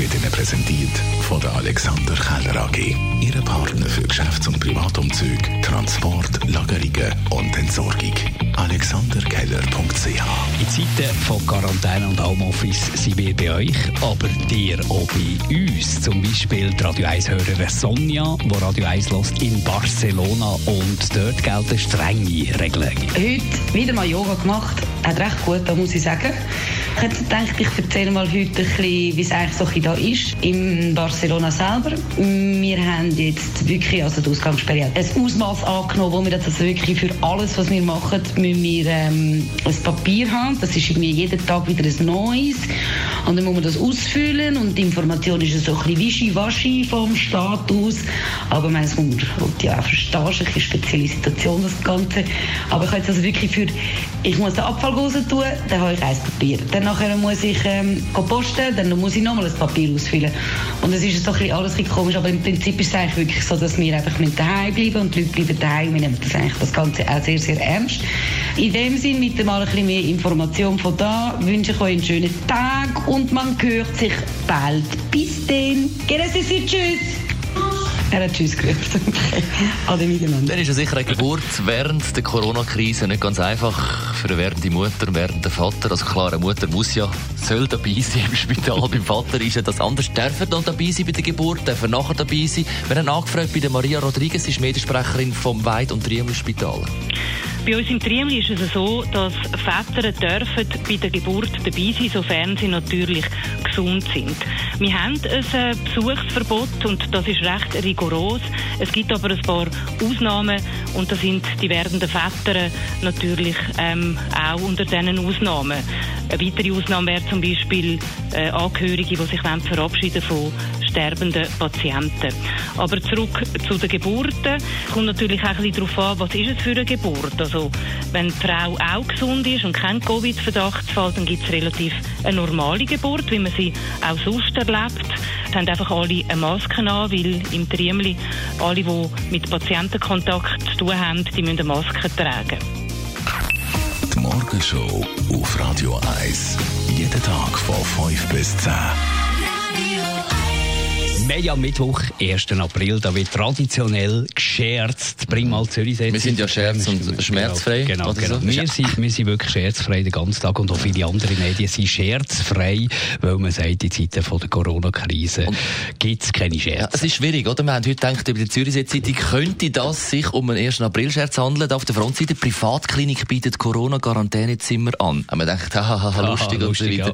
wird Ihnen präsentiert von der Alexander Keller AG. Ihre Partner für Geschäfts- und Privatumzug, Transport, Lagerungen und Entsorgung. AlexanderKeller.ch In Zeiten von Quarantäne und Homeoffice sind wir bei euch, aber dir auch bei uns. Zum Beispiel die Radio 1-Hörerin Sonja, die Radio 1 lässt in Barcelona und dort gelten strenge Regeln. Heute wieder mal Yoga gemacht, hat recht gut, da muss ich sagen. Ich hätte gedacht, ich erzähle mal heute ein bisschen, wie es eigentlich so da ist. In Barcelona selber. Wir haben jetzt wirklich, also die Ausgangssperre ein Ausmaß angenommen, wo wir das also wirklich für alles, was wir machen, müssen wir ähm, ein Papier haben. Das ist irgendwie jeden Tag wieder ein neues. Und dann muss man das ausfüllen und die Information ist so ein bisschen wischiwaschi vom Status. Aber ich meine, es kommt ja auch verstehen, eine spezielle Situation, das Ganze. Aber ich habe jetzt also wirklich für, ich muss den Abfall raus tun, dann habe ich ein Papier. Dann nachher muss ich ähm, posten, dann muss ich nochmal ein Papier ausfüllen. Und es ist so ein bisschen alles ein komisch, aber im Prinzip ist es eigentlich wirklich so, dass wir einfach daheim bleiben und die Leute bleiben daheim. Wir nehmen das eigentlich das Ganze auch sehr, sehr ernst. In dem Sinn, mit mal ein bisschen mehr Information von da, wünsche ich euch einen schönen Tag und man hört sich bald. Bis dann. Grüße, tschüss. Er hat Tschüss gerufen. Alle miteinander. Dann ist ja sicher eine Geburt während der Corona-Krise nicht ganz einfach für eine werdende Mutter und werdenden Vater. Also klar, eine Mutter muss ja, soll dabei sein im Spital. beim Vater ist ja das anders. Dürfen dann dabei sein bei der Geburt, dürfen nachher dabei sein. Wir haben angefragt bei der Maria Rodriguez, sie ist Mediensprecherin vom Weid- und Triemel Spital. Bei uns im Triemli ist es so, dass Väter dürfen bei der Geburt dabei sein, sofern sie natürlich gesund sind. Wir haben ein Besuchsverbot und das ist recht rigoros. Es gibt aber ein paar Ausnahmen und da sind die werdenden Väter natürlich ähm, auch unter diesen Ausnahmen. Eine weitere Ausnahme wäre zum Beispiel äh, Angehörige, die sich verabschieden von sterbenden Patienten. Aber zurück zu den Geburten. Kommt natürlich auch ein bisschen darauf an, was ist es für eine Geburt. Also, wenn die Frau auch gesund ist und kein Covid-Verdachtsfall, dann gibt es relativ eine normale Geburt, wie man sie auch sonst erlebt. Es haben einfach alle eine Maske an, weil im Triemli alle, die mit Patientenkontakt zu tun haben, die müssen eine Maske tragen. Die Morgenshow auf Radio 1. Jeden Tag von 5 bis 10. Wir haben am Mittwoch, 1. April, da wird traditionell gescherzt. Bring mal Zürich Wir sind ja scherz- und schmerzfrei. Genau, genau. so. Wir, sind, wir sind wirklich scherzfrei den ganzen Tag und auch viele andere Medien sind scherzfrei, weil man sagt, in Zeiten von der Corona-Krise gibt es keine Ja, Scherze. es ist schwierig, oder? Wir haben heute gedacht, über die Zürichsee Zeitung könnte das sich um einen 1. April-Scherz handeln. Auf der Frontseite, Privatklinik bietet Corona-Quarantänezimmer an. Haben wir gedacht, haha, Haha, lustig, und so lustig, weiter.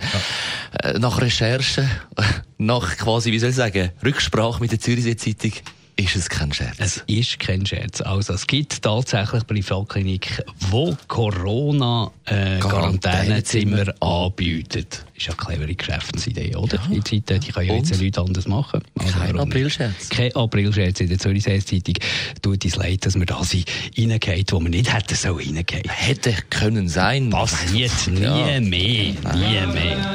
Äh, Nach Recherche, nach quasi, wie soll ich sagen, Rücksprache mit der Zürichsee Zeitung, ist es kein Scherz. Es ist kein Scherz. Also, es gibt tatsächlich Privatkliniken, die Corona-Quarantänezimmer anbieten. Ist ja eine clevere Geschäftsidee, oder? In Zeiten, die können ja jetzt nichts anderes machen. Also Kein? Aprilscherz. Kein Aprilscherz in der Zürichsee Zeitung. Tut uns leid, dass wir da sind reingehauen, wo wir nicht hätten so reingehen. Hätte können sein. Passiert nie Ja. mehr. Nie mehr.